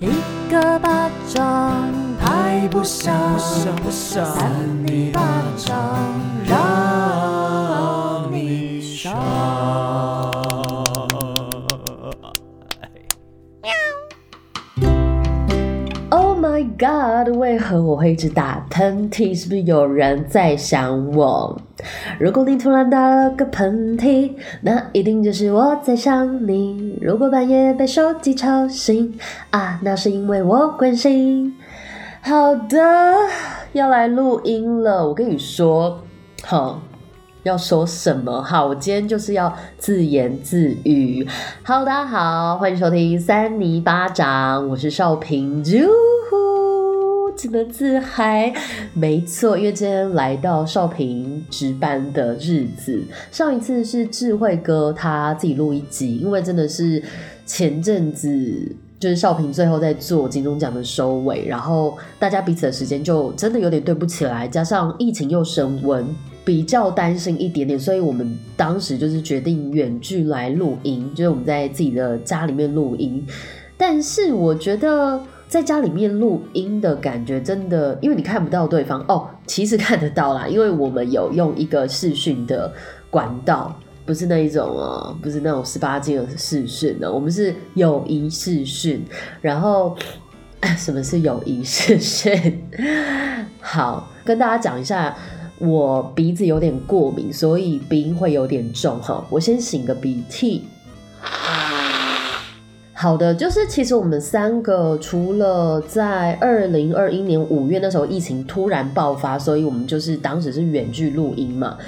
一个巴掌拍不响，扇你巴掌 god！为何我会一直打喷嚏？是不是有人在想我？如果你突然打了个喷嚏，那一定就是我在想你。如果半夜被手机吵醒，啊，那是因为我关心。好的，要来录音了。我跟你说，好，要说什么？好，我今天就是要自言自语。Hello，大家好，欢迎收听三尼巴掌，我是少平。只能自嗨，没错，因为今天来到少平值班的日子。上一次是智慧哥他自己录一集，因为真的是前阵子就是少平最后在做金钟奖的收尾，然后大家彼此的时间就真的有点对不起来，加上疫情又升温，比较担心一点点，所以我们当时就是决定远距来录音，就是我们在自己的家里面录音。但是我觉得。在家里面录音的感觉真的，因为你看不到对方哦，其实看得到啦，因为我们有用一个视讯的管道，不是那一种哦，不是那种十八 G 的视讯的，我们是友谊视讯。然后，什么是友谊视讯？好，跟大家讲一下，我鼻子有点过敏，所以鼻音会有点重哈。我先擤个鼻涕。好的，就是其实我们三个除了在二零二一年五月那时候疫情突然爆发，所以我们就是当时是远距录音嘛。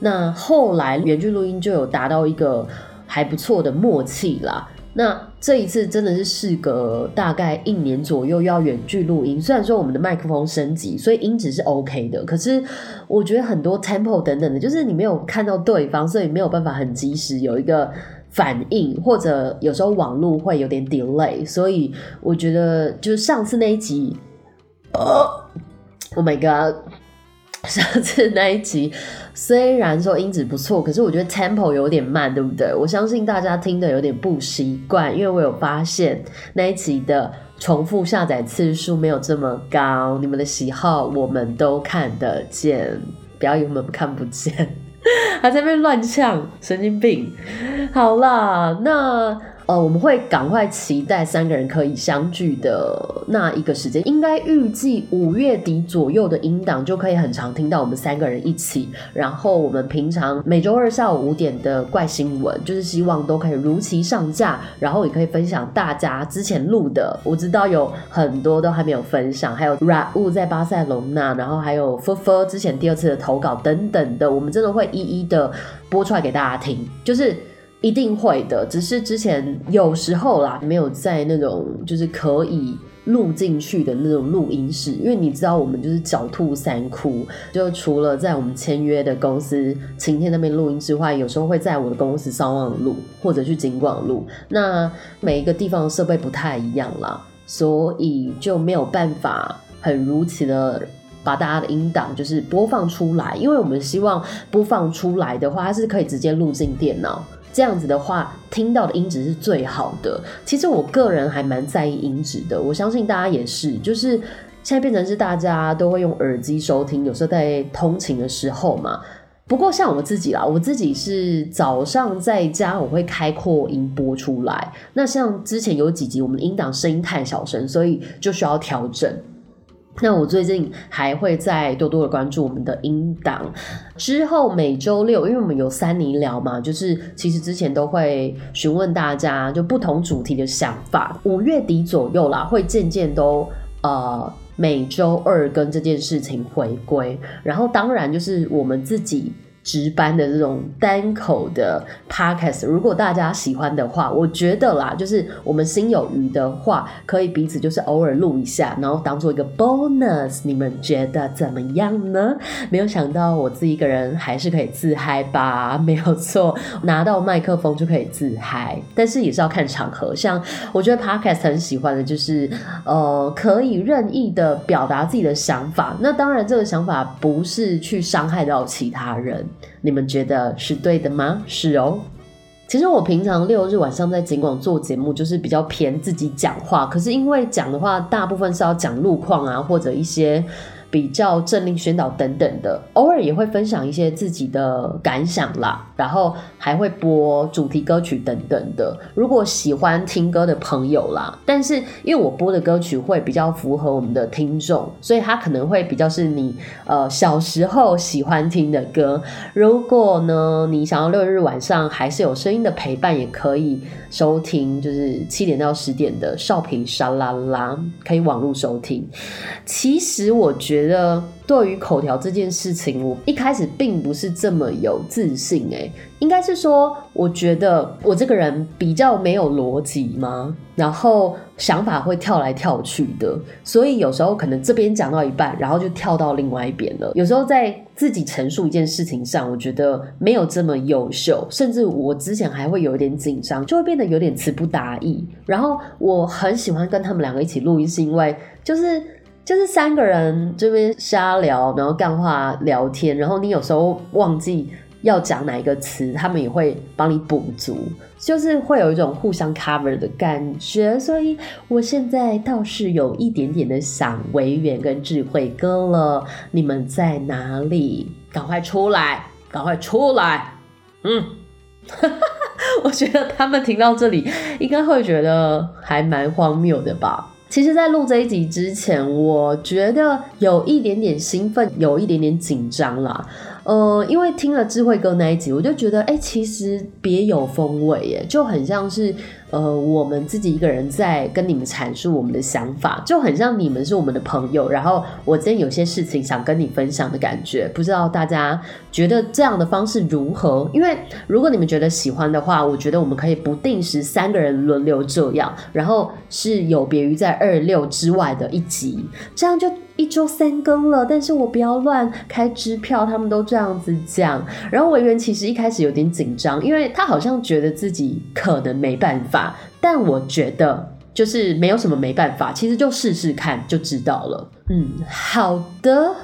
那后来远距录音就有达到一个还不错的默契啦。那这一次真的是事隔大概一年左右要远距录音，虽然说我们的麦克风升级，所以音质是 OK 的，可是我觉得很多 tempo 等等的，就是你没有看到对方，所以没有办法很及时有一个。反应或者有时候网络会有点 delay，所以我觉得就是上次那一集，哦，Oh my god，上次那一集虽然说音质不错，可是我觉得 tempo 有点慢，对不对？我相信大家听的有点不习惯，因为我有发现那一集的重复下载次数没有这么高。你们的喜好我们都看得见，不要以为我们看不见。还在那乱呛，神经病！好啦，那。呃，我们会赶快期待三个人可以相聚的那一个时间，应该预计五月底左右的音档就可以很常听到我们三个人一起。然后我们平常每周二下午五点的怪新闻，就是希望都可以如期上架，然后也可以分享大家之前录的。我知道有很多都还没有分享，还有 r a u 在巴塞隆纳，然后还有 Fufo 之前第二次的投稿等等的，我们真的会一一的播出来给大家听，就是。一定会的，只是之前有时候啦，没有在那种就是可以录进去的那种录音室，因为你知道我们就是狡兔三窟，就除了在我们签约的公司晴天那边录音之外，有时候会在我的公司上网录，或者去景广录。那每一个地方的设备不太一样啦，所以就没有办法很如此的把大家的音档就是播放出来，因为我们希望播放出来的话，它是可以直接录进电脑。这样子的话，听到的音质是最好的。其实我个人还蛮在意音质的，我相信大家也是。就是现在变成是大家都会用耳机收听，有时候在通勤的时候嘛。不过像我自己啦，我自己是早上在家我会开扩音播出来。那像之前有几集我们的音档声音太小声，所以就需要调整。那我最近还会再多多的关注我们的音档，之后每周六，因为我们有三尼聊嘛，就是其实之前都会询问大家就不同主题的想法，五月底左右啦，会渐渐都呃每周二跟这件事情回归，然后当然就是我们自己。值班的这种单口的 podcast，如果大家喜欢的话，我觉得啦，就是我们心有余的话，可以彼此就是偶尔录一下，然后当做一个 bonus，你们觉得怎么样呢？没有想到我自己一个人还是可以自嗨吧？没有错，拿到麦克风就可以自嗨，但是也是要看场合。像我觉得 podcast 很喜欢的就是，呃，可以任意的表达自己的想法。那当然，这个想法不是去伤害到其他人。你们觉得是对的吗？是哦。其实我平常六日晚上在警广做节目，就是比较偏自己讲话。可是因为讲的话，大部分是要讲路况啊，或者一些。比较政令宣导等等的，偶尔也会分享一些自己的感想啦，然后还会播主题歌曲等等的。如果喜欢听歌的朋友啦，但是因为我播的歌曲会比较符合我们的听众，所以它可能会比较是你呃小时候喜欢听的歌。如果呢你想要六日晚上还是有声音的陪伴，也可以收听，就是七点到十点的少平沙拉拉，可以网络收听。其实我觉得。对于口条这件事情，我一开始并不是这么有自信诶，应该是说，我觉得我这个人比较没有逻辑嘛，然后想法会跳来跳去的，所以有时候可能这边讲到一半，然后就跳到另外一边了。有时候在自己陈述一件事情上，我觉得没有这么优秀，甚至我之前还会有一点紧张，就会变得有点词不达意。然后我很喜欢跟他们两个一起录音，是因为就是。就是三个人这边瞎聊，然后干话聊天，然后你有时候忘记要讲哪一个词，他们也会帮你补足，就是会有一种互相 cover 的感觉。所以我现在倒是有一点点的想维园跟智慧哥了，你们在哪里？赶快出来，赶快出来！嗯，我觉得他们听到这里应该会觉得还蛮荒谬的吧。其实，在录这一集之前，我觉得有一点点兴奋，有一点点紧张啦。呃，因为听了智慧哥那一集，我就觉得，哎、其实别有风味耶，就很像是。呃，我们自己一个人在跟你们阐述我们的想法，就很像你们是我们的朋友。然后我今天有些事情想跟你分享的感觉，不知道大家觉得这样的方式如何？因为如果你们觉得喜欢的话，我觉得我们可以不定时三个人轮流这样，然后是有别于在二六之外的一集，这样就。一周三更了，但是我不要乱开支票，他们都这样子讲。然后委员其实一开始有点紧张，因为他好像觉得自己可能没办法，但我觉得就是没有什么没办法，其实就试试看就知道了。嗯，好的。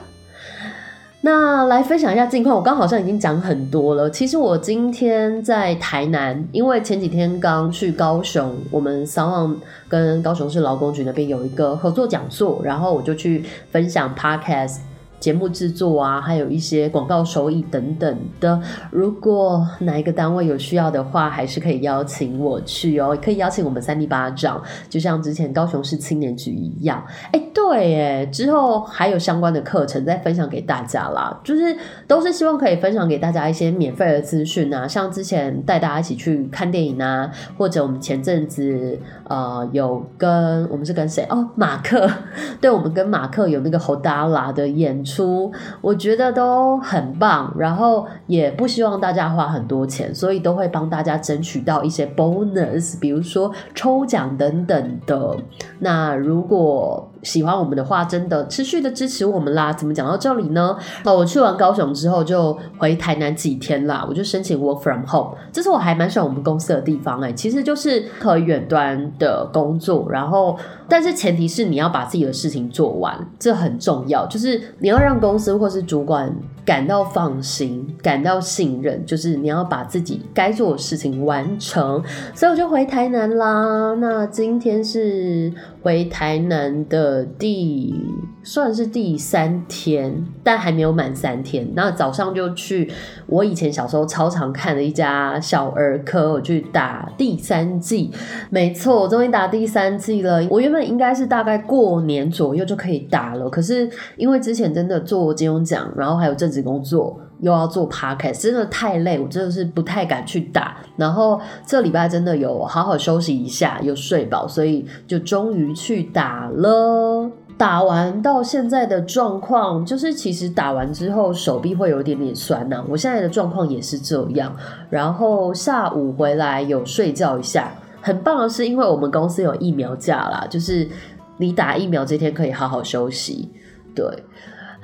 那来分享一下近况，我刚好像已经讲很多了。其实我今天在台南，因为前几天刚去高雄，我们三旺跟高雄市劳工局那边有一个合作讲座，然后我就去分享 Podcast。节目制作啊，还有一些广告收益等等的。如果哪一个单位有需要的话，还是可以邀请我去哦，可以邀请我们三 D 巴掌，就像之前高雄市青年局一样。哎，对，哎，之后还有相关的课程再分享给大家啦。就是都是希望可以分享给大家一些免费的资讯啊，像之前带大家一起去看电影啊，或者我们前阵子呃有跟我们是跟谁哦，马克，对，我们跟马克有那个侯达拉的演出我觉得都很棒，然后也不希望大家花很多钱，所以都会帮大家争取到一些 bonus，比如说抽奖等等的。那如果喜欢我们的话，真的持续的支持我们啦。怎么讲到这里呢？那，我去完高雄之后就回台南几天啦，我就申请 work from home。这是我还蛮喜欢我们公司的地方哎、其实就是可远端的工作，然后但是前提是你要把自己的事情做完，这很重要。就是你要让公司或是主管感到放心，感到信任，就是你要把自己该做的事情完成。所以我就回台南啦。那今天是回台南的。第算是第三天，但还没有满三天。那早上就去我以前小时候超常看的一家小儿科，我去打第三剂。没错，我终于打第三剂了。我原本应该是大概过年左右就可以打了，可是因为之前真的做金庸奖，然后还有正职工作，又要做 podcast，真的太累，我真的是不太敢去打。然后这礼拜真的有好好休息一下，有睡饱，所以就终于去打了。打完到现在的状况，就是其实打完之后手臂会有一点点酸呐。我现在的状况也是这样。然后下午回来有睡觉一下，很棒的是，因为我们公司有疫苗假啦，就是你打疫苗这天可以好好休息。对，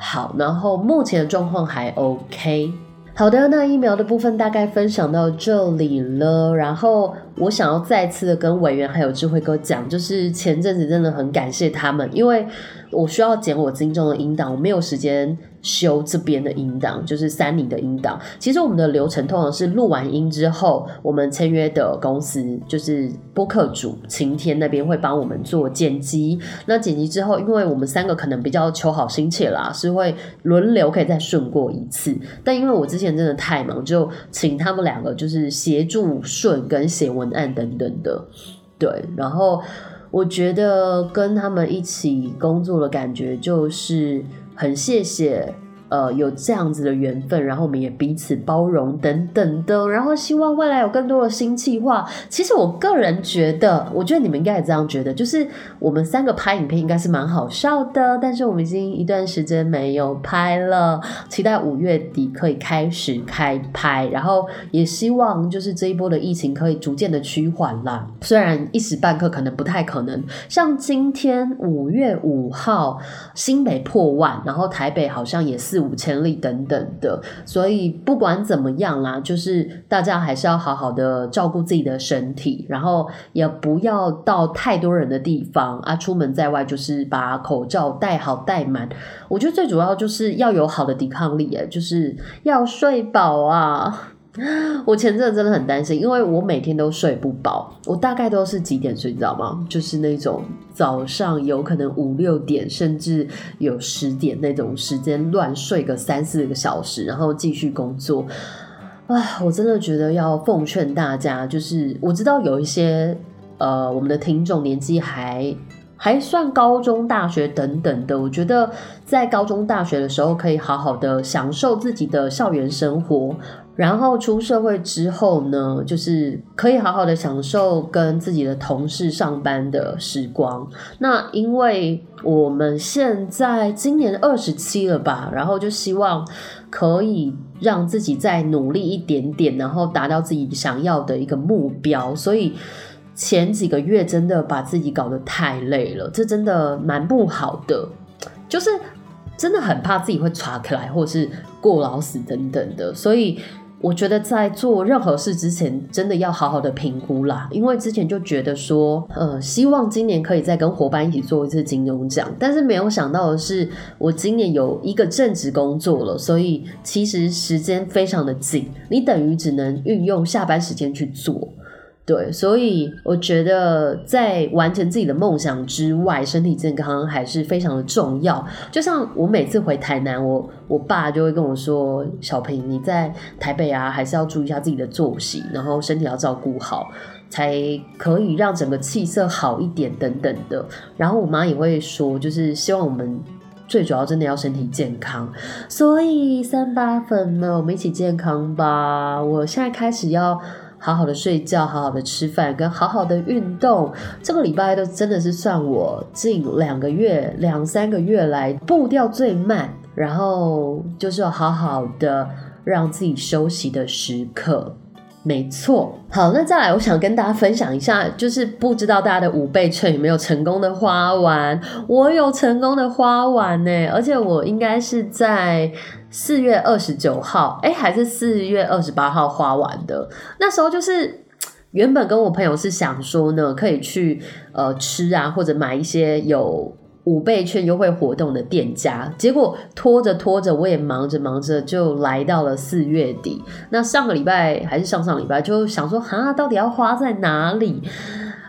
好，然后目前的状况还 OK。好的，那疫苗的部分大概分享到这里了。然后我想要再次的跟委员还有智慧哥讲，就是前阵子真的很感谢他们，因为我需要剪我金钟的音档，我没有时间修这边的音档，就是三尼的音档。其实我们的流程通常是录完音之后，我们签约的公司就是播客主晴天那边会帮我们做剪辑。那剪辑之后，因为我们三个可能比较求好心切啦，是会轮流可以再顺过一次。但因为我之前真的太忙，就请他们两个就是协助顺跟写文案等等的。对，然后我觉得跟他们一起工作的感觉就是。很谢谢。呃，有这样子的缘分，然后我们也彼此包容等等的，然后希望未来有更多的新计划。其实我个人觉得，我觉得你们应该也这样觉得，就是我们三个拍影片应该是蛮好笑的，但是我们已经一段时间没有拍了，期待五月底可以开始开拍，然后也希望就是这一波的疫情可以逐渐的趋缓啦。虽然一时半刻可能不太可能，像今天五月五号，新北破万，然后台北好像也是。五千例等等的，所以不管怎么样啦，就是大家还是要好好的照顾自己的身体，然后也不要到太多人的地方啊。出门在外就是把口罩戴好戴满。我觉得最主要就是要有好的抵抗力，就是要睡饱啊。我前阵真的很担心，因为我每天都睡不饱。我大概都是几点睡，你知道吗？就是那种早上有可能五六点，甚至有十点那种时间乱睡个三四个小时，然后继续工作。啊，我真的觉得要奉劝大家，就是我知道有一些呃，我们的听众年纪还还算高中、大学等等的，我觉得在高中、大学的时候可以好好的享受自己的校园生活。然后出社会之后呢，就是可以好好的享受跟自己的同事上班的时光。那因为我们现在今年二十七了吧，然后就希望可以让自己再努力一点点，然后达到自己想要的一个目标。所以前几个月真的把自己搞得太累了，这真的蛮不好的，就是真的很怕自己会垮起来，或是过劳死等等的，所以。我觉得在做任何事之前，真的要好好的评估啦。因为之前就觉得说，呃，希望今年可以再跟伙伴一起做一次金钟奖，但是没有想到的是，我今年有一个正职工作了，所以其实时间非常的紧，你等于只能运用下班时间去做。对，所以我觉得在完成自己的梦想之外，身体健康还是非常的重要。就像我每次回台南，我我爸就会跟我说：“小平，你在台北啊，还是要注意一下自己的作息，然后身体要照顾好，才可以让整个气色好一点等等的。”然后我妈也会说，就是希望我们最主要真的要身体健康。所以三八粉们，我们一起健康吧！我现在开始要。好好的睡觉，好好的吃饭，跟好好的运动。这个礼拜都真的是算我近两个月、两三个月来步调最慢，然后就是要好好的让自己休息的时刻。没错，好，那再来，我想跟大家分享一下，就是不知道大家的五倍券有没有成功的花完？我有成功的花完呢，而且我应该是在四月二十九号，哎，还是四月二十八号花完的。那时候就是原本跟我朋友是想说呢，可以去呃吃啊，或者买一些有。五倍券优惠活动的店家，结果拖着拖着，我也忙着忙着，就来到了四月底。那上个礼拜还是上上礼拜，就想说，哈，到底要花在哪里？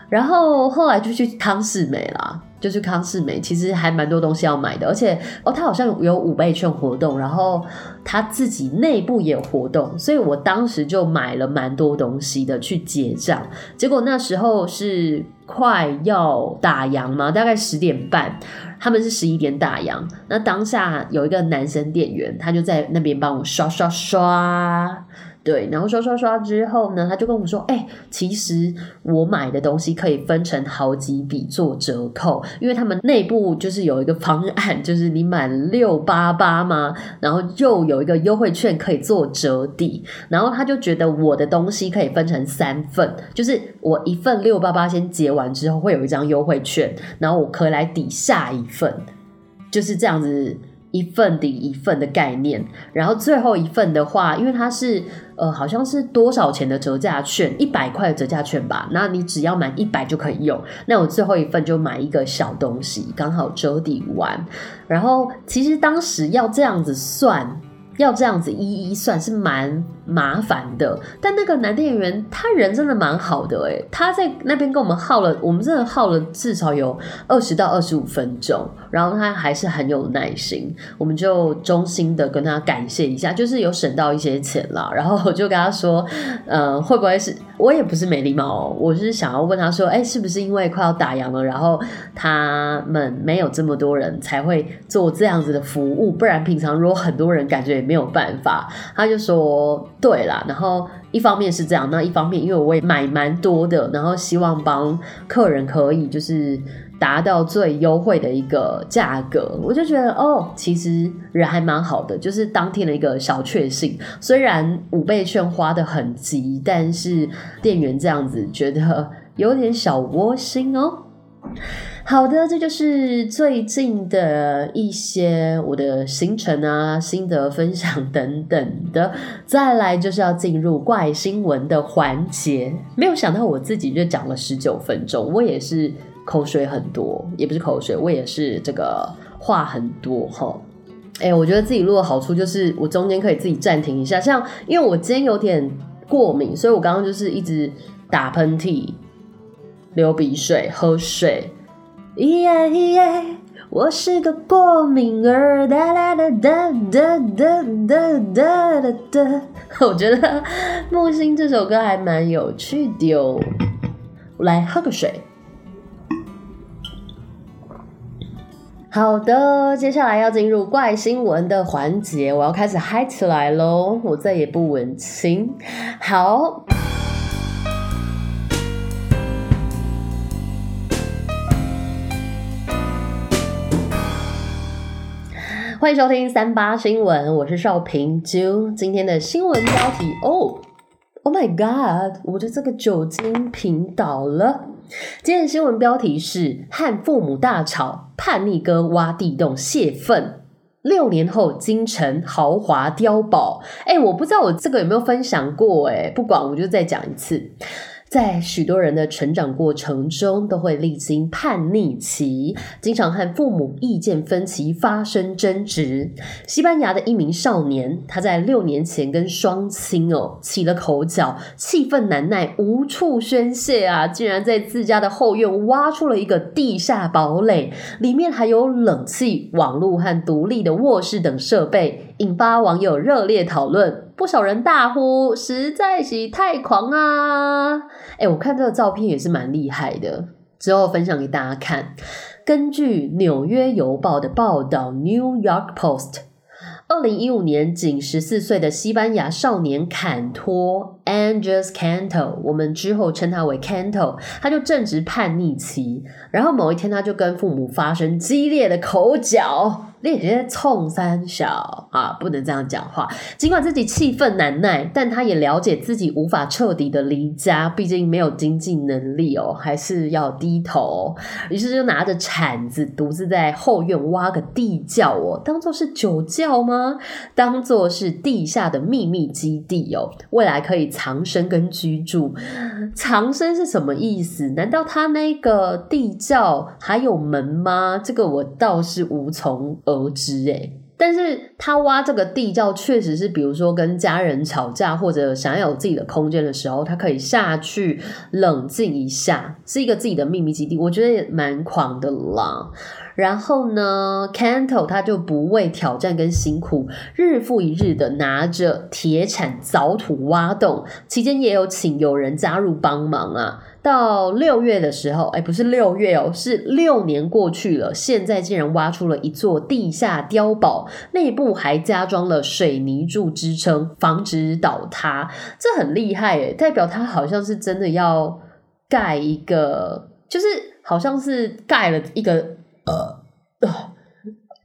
然后后来就去康是美啦。就是康世美，其实还蛮多东西要买的，而且哦，他好像有五倍券活动，然后他自己内部也有活动，所以我当时就买了蛮多东西的去结账。结果那时候是快要打烊嘛，大概十点半，他们是十一点打烊。那当下有一个男生店员，他就在那边帮我刷刷刷。对，然后刷刷刷之后呢，他就跟我说：“哎、其实我买的东西可以分成好几笔做折扣，因为他们内部就是有一个方案，就是你满六八八嘛，然后就有一个优惠券可以做折抵。然后他就觉得我的东西可以分成三份，就是我一份六八八先结完之后，会有一张优惠券，然后我可以来抵下一份，就是这样子。”一份抵一份的概念，然后最后一份的话，因为它是呃好像是多少钱的折价券，一百块的折价券吧，那你只要满一百就可以用。那我最后一份就买一个小东西，刚好折抵完。然后其实当时要这样子算。要这样子一一算是蛮麻烦的，但那个男店员他人真的蛮好的诶，他在那边跟我们耗了，我们真的耗了至少有二十到二十五分钟，然后他还是很有耐心，我们就衷心的跟他感谢一下，就是有省到一些钱啦。然后我就跟他说，呃，会不会是我也不是没礼貌哦，我是想要问他说，哎，是不是因为快要打烊了，然后他们没有这么多人才会做这样子的服务，不然平常如果很多人感觉也。没有办法，他就说对啦，然后一方面是这样，那一方面因为我也买蛮多的，然后希望帮客人可以就是达到最优惠的一个价格，我就觉得哦，其实人还蛮好的，就是当天的一个小确幸。虽然五倍券花得很急，但是店员这样子觉得有点小窝心哦。好的，这就是最近的一些我的行程啊、心得分享等等的。再来就是要进入怪新闻的环节。没有想到我自己就讲了十九分钟，我也是口水很多，也不是口水，我也是这个话很多哈。哎，我觉得自己录的好处就是我中间可以自己暂停一下，像因为我今天有点过敏，所以我刚刚就是一直打喷嚏、流鼻水、喝水。咿呀咿呀，我是个过敏儿。哒哒哒哒哒哒哒哒哒。我觉得《木星》这首歌还蛮有趣的哦。我来喝个水。好的，接下来要进入怪新闻的环节，我要开始嗨起来喽！我再也不文青。好。欢迎收听三八新闻，我是邵平啾。今天的新闻标题哦，Oh my God，我的这个酒精瓶倒了。今天的新闻标题是：和父母大吵，叛逆哥挖地洞泄愤，六年后京城豪华碉堡。哎，我不知道我这个有没有分享过，哎，不管，我就再讲一次。在许多人的成长过程中，都会历经叛逆期，经常和父母意见分歧，发生争执。西班牙的一名少年，他在六年前跟双亲哦起了口角，气愤难耐，无处宣泄啊，竟然在自家的后院挖出了一个地下堡垒，里面还有冷气、网络和独立的卧室等设备，引发网友热烈讨论。不少人大呼：“实在是太狂啊！”哎，我看这个照片也是蛮厉害的，之后分享给大家看。根据《纽约邮报》的报道，《New York Post》。二零一五年，仅十四岁的西班牙少年坎托 （Andres Canto），我们之后称他为 Canto，他就正值叛逆期。然后某一天，他就跟父母发生激烈的口角。直接冲三小啊，不能这样讲话。尽管自己气愤难耐，但他也了解自己无法彻底的离家，毕竟没有经济能力哦，还是要低头。于是就拿着铲子，独自在后院挖个地窖哦，当做是酒窖吗？当做是地下的秘密基地哦，未来可以藏身跟居住。藏身是什么意思？难道他那个地窖还有门吗？这个我倒是无从得知诶，但是他挖这个地窖确实是，比如说跟家人吵架或者想要有自己的空间的时候，他可以下去冷静一下，是一个自己的秘密基地，我觉得也蛮狂的啦。然后呢，Canto 他就不畏挑战跟辛苦，日复一日的拿着铁铲凿土挖洞，期间也有请有人加入帮忙啊。到六月的时候，哎，不是六月哦，是六年过去了，现在竟然挖出了一座地下碉堡，内部还加装了水泥柱支撑，防止倒塌。这很厉害诶，代表它好像是真的要盖一个，就是好像是盖了一个。呃呃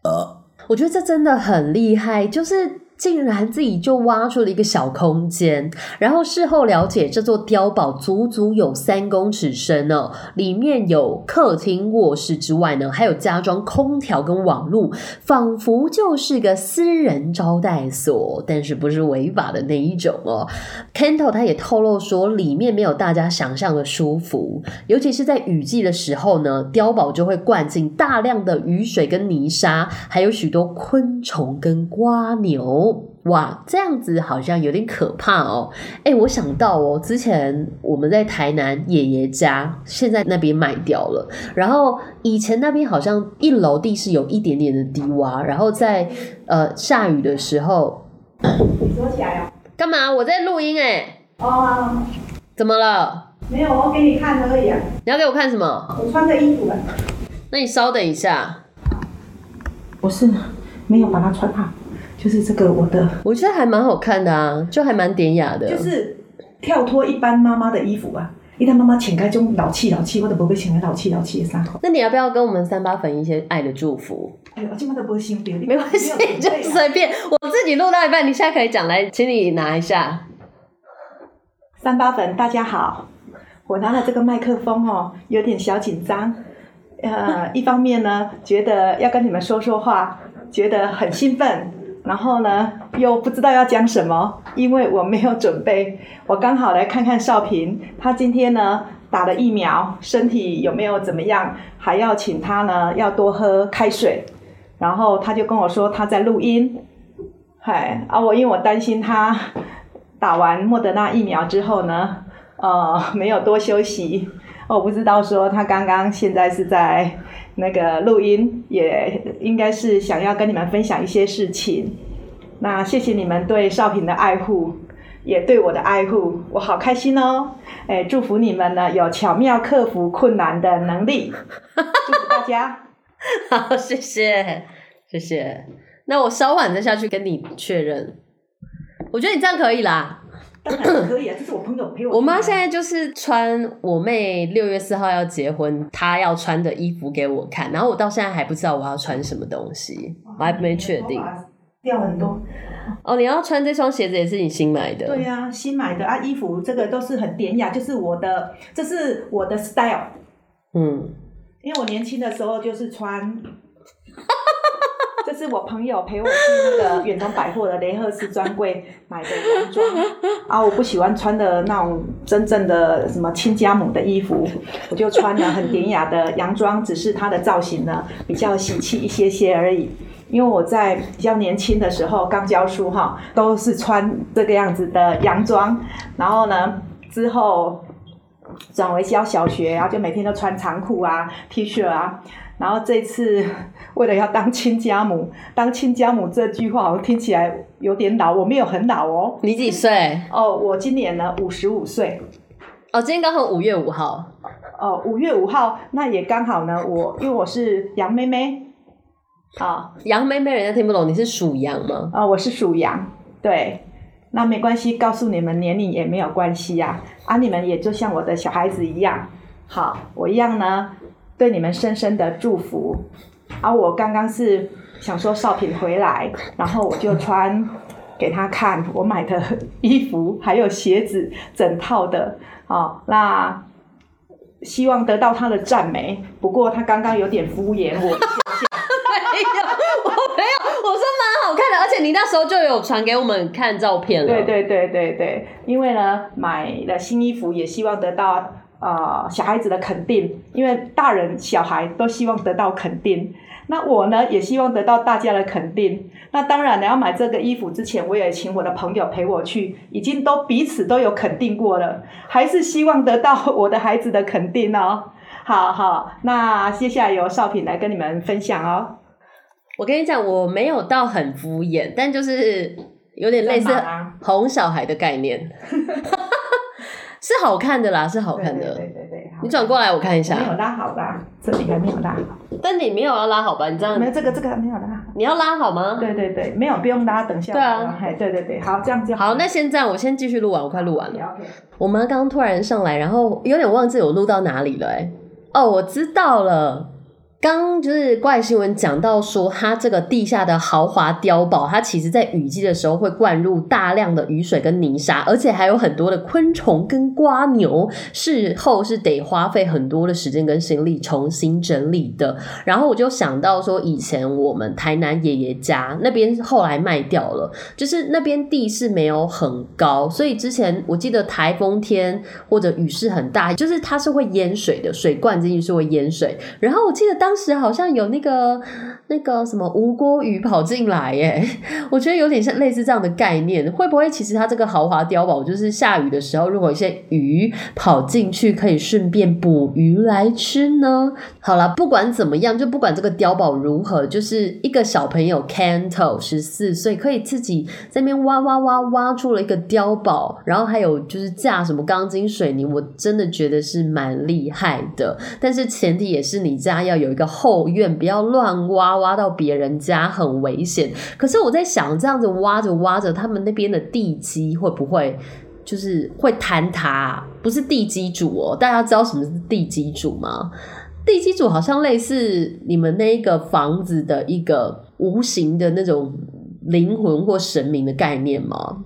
呃，我觉得这真的很厉害，就是竟然自己就挖出了一个小空间，然后事后了解，这座碉堡足足有三公尺深哦，里面有客厅、卧室之外呢，还有加装空调跟网络，仿佛就是个私人招待所，但是不是违法的那一种哦。Kento 他也透露说，里面没有大家想象的舒服，尤其是在雨季的时候呢，碉堡就会灌进大量的雨水跟泥沙，还有许多昆虫跟蜗牛。哇，这样子好像有点可怕哦。哎，我想到哦，之前我们在台南爷爷家，现在那边卖掉了。然后以前那边好像一楼地是有一点点的低洼，然后在呃下雨的时候，你说起来哦。干嘛？我在录音哎。哦。怎么了？没有，我给你看而已啊。你要给我看什么？我穿的衣服。那你稍等一下。不是，没有把它穿好。就是这个我的，我觉得还蛮好看的啊，就还蛮典雅的。就是跳脱一般妈妈的衣服吧，一旦妈妈请开就老气老气，我都不被请开老气老气的衫。那你要不要跟我们三八粉一些爱的祝福？哎呦，今晚都不会心变，没关系，就随便。我自己录到一半，你现在可以讲来，请你拿一下。三八粉，大家好，我拿了这个麦克风哦，有点小紧张。呃，一方面呢，觉得要跟你们说说话，觉得很兴奋。然后呢，又不知道要讲什么，因为我没有准备。我刚好来看看少平，他今天呢打了疫苗，身体有没有怎么样？还要请他呢要多喝开水。然后他就跟我说他在录音，嗨啊，我因为我担心他打完莫德纳疫苗之后呢，呃，没有多休息，我不知道说他刚刚现在是在。那个录音也应该是想要跟你们分享一些事情。那谢谢你们对少平的爱护，也对我的爱护，我好开心哦！哎，祝福你们呢有巧妙克服困难的能力，祝福大家。好，谢谢，谢谢。那我稍晚再下去跟你确认。我觉得你这样可以啦。可以啊，这是我朋友陪我。我妈现在就是穿我妹六月四号要结婚，她要穿的衣服给我看，然后我到现在还不知道我要穿什么东西，我还没确定。掉很多。哦，你要穿这双鞋子也是你新买的？对呀、啊，新买的啊，衣服这个都是很典雅，就是我的，这是我的 style。嗯，因为我年轻的时候就是穿。是我朋友陪我去那个远东百货的雷赫斯专柜买的洋装啊，我不喜欢穿的那种真正的什么亲家母的衣服，我就穿了很典雅的洋装，只是它的造型呢比较喜气一些些而已。因为我在比较年轻的时候刚教书哈，都是穿这个样子的洋装，然后呢之后转为教小学，然后就每天都穿长裤啊、T 恤啊。然后这次为了要当亲家母，当亲家母这句话好像听起来有点老，我没有很老哦。你几岁？哦，我今年呢五十五岁。哦，今天刚好五月五号。哦，五月五号，那也刚好呢。我因为我是羊妹妹。啊，羊妹妹人家听不懂，你是属羊吗？啊、哦，我是属羊。对，那没关系，告诉你们年龄也没有关系呀、啊。啊，你们也就像我的小孩子一样。好，我一样呢。对你们深深的祝福，而、啊、我刚刚是想说少平回来，然后我就穿给他看我买的衣服，还有鞋子，整套的啊，那希望得到他的赞美。不过他刚刚有点敷衍我，没有，我没有，我说蛮好看的，而且你那时候就有传给我们看照片了。对对对对对，因为呢买了新衣服，也希望得到。呃，小孩子的肯定，因为大人小孩都希望得到肯定。那我呢，也希望得到大家的肯定。那当然，你要买这个衣服之前，我也请我的朋友陪我去，已经都彼此都有肯定过了，还是希望得到我的孩子的肯定哦。好好，那接下来由少平来跟你们分享哦。我跟你讲，我没有到很敷衍，但就是有点类似哄小孩的概念。是好看的啦，是好看的。对对对对，你转过来我看一下。没有拉好吧？这里还没有拉好。但你没有要拉好吧？你这样。没有这个这个还没有拉好。你要拉好吗？对对对，没有不用拉，等一下。对啊，对对对，好，这样就好。好，那现在我先继续录完，我快录完了。Okay. 我妈刚刚突然上来，然后有点忘记我录到哪里了，哎，哦，我知道了。刚就是怪新闻讲到说，它这个地下的豪华碉堡，它其实在雨季的时候会灌入大量的雨水跟泥沙，而且还有很多的昆虫跟瓜牛，事后是得花费很多的时间跟心力重新整理的。然后我就想到说，以前我们台南爷爷家那边后来卖掉了，就是那边地势没有很高，所以之前我记得台风天或者雨势很大，就是它是会淹水的，水灌进去是会淹水。然后我记得当当时好像有那个那个什么吴郭鱼跑进来耶，我觉得有点像类似这样的概念，会不会其实它这个豪华碉堡就是下雨的时候，如果一些鱼跑进去，可以顺便捕鱼来吃呢？好了，不管怎么样，就不管这个碉堡如何，就是一个小朋友 Canto 十四岁可以自己在那边挖挖挖挖出了一个碉堡，然后还有就是架什么钢筋水泥，我真的觉得是蛮厉害的。但是前提也是你家要有。个后院，不要乱挖，挖到别人家很危险。可是我在想，这样子挖着挖着，他们那边的地基会不会就是会坍塌？不是地基主哦，大家知道什么是地基主吗？地基主好像类似你们那个房子的一个无形的那种灵魂或神明的概念吗？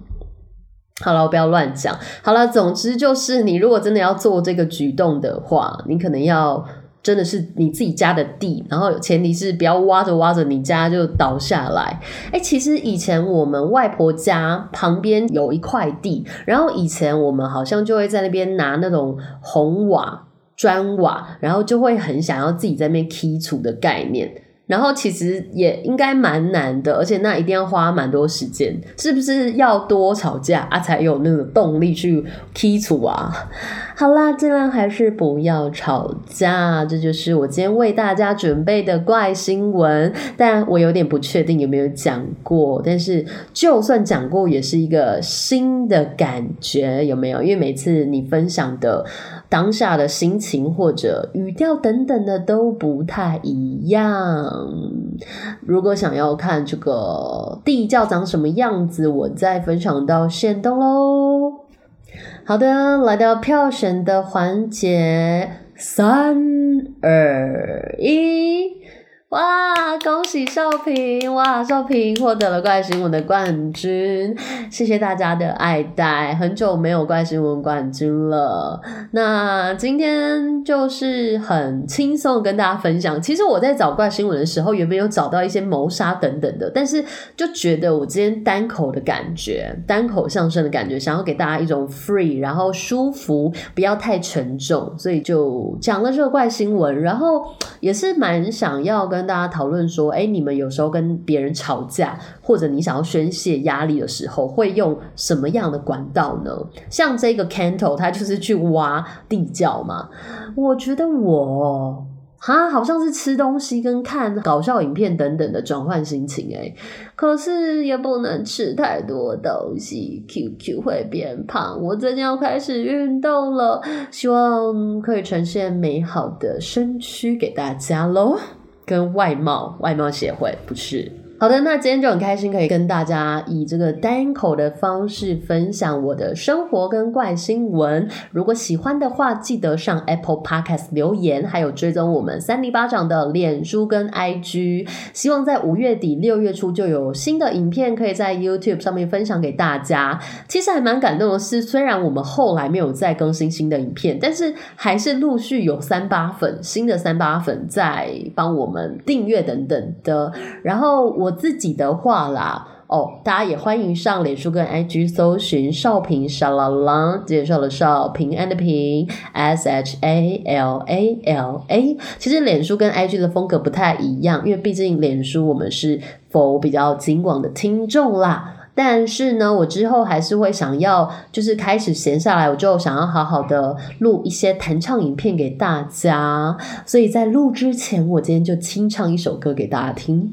好了，我不要乱讲。好了，总之就是你如果真的要做这个举动的话，你可能要。真的是你自己家的地，然后前提是不要挖着挖着你家就倒下来。哎，其实以前我们外婆家旁边有一块地，然后以前我们好像就会在那边拿那种红瓦、砖瓦，然后就会很想要自己在那边砌厝的概念。然后其实也应该蛮难的，而且那一定要花蛮多时间，是不是要多吵架啊才有那个动力去剔除啊？好啦，尽量还是不要吵架，这就是我今天为大家准备的怪新闻。但我有点不确定有没有讲过，但是就算讲过，也是一个新的感觉，有没有？因为每次你分享的当下的心情或者语调等等的都不太一样。嗯如果想要看这个地窖长什么样子，我再分享到线动喽。好的，来到票选的环节，三二一。哇！恭喜少平！哇，少平获得了怪新闻的冠军，谢谢大家的爱戴。很久没有怪新闻冠军了，那今天就是很轻松跟大家分享。其实我在找怪新闻的时候，原本有找到一些谋杀等等的，但是就觉得我今天单口的感觉，单口相声的感觉，想要给大家一种 free，然后舒服，不要太沉重，所以就讲了这个怪新闻。然后也是蛮想要跟跟大家讨论说，哎，你们有时候跟别人吵架，或者你想要宣泄压力的时候，会用什么样的管道呢？像这个 canto，他就是去挖地窖嘛。我觉得我哈好像是吃东西跟看搞笑影片等等的转换心情，哎，可是也不能吃太多东西，QQ 会变胖。我最近要开始运动了，希望可以呈现美好的身躯给大家喽。跟外貌外貌协会不是。好的，那今天就很开心可以跟大家以这个单口的方式分享我的生活跟怪新闻。如果喜欢的话，记得上 Apple Podcast 留言，还有追踪我们三尼巴掌的脸书跟 IG。希望在五月底六月初就有新的影片可以在 YouTube 上面分享给大家。其实还蛮感动的是，虽然我们后来没有再更新新的影片，但是还是陆续有三八粉新的三八粉在帮我们订阅等等的。然后我。自己的话啦，哦，大家也欢迎上脸书跟 IG 搜寻少平沙啦啦，介绍了少平 and 平 S H A L A L A。其实脸书跟 IG 的风格不太一样，因为毕竟脸书我们是否比较金广的听众啦。但是呢，我之后还是会想要，就是开始闲下来，我就想要好好的录一些弹唱影片给大家。所以在录之前，我今天就清唱一首歌给大家听。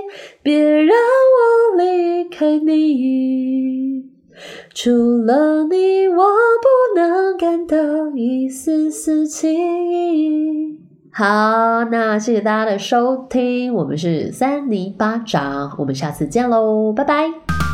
别让我离开你。除了你，我不能感到一丝丝情意。好，那谢谢大家的收听，我们是三尼巴掌，我们下次见喽，拜拜。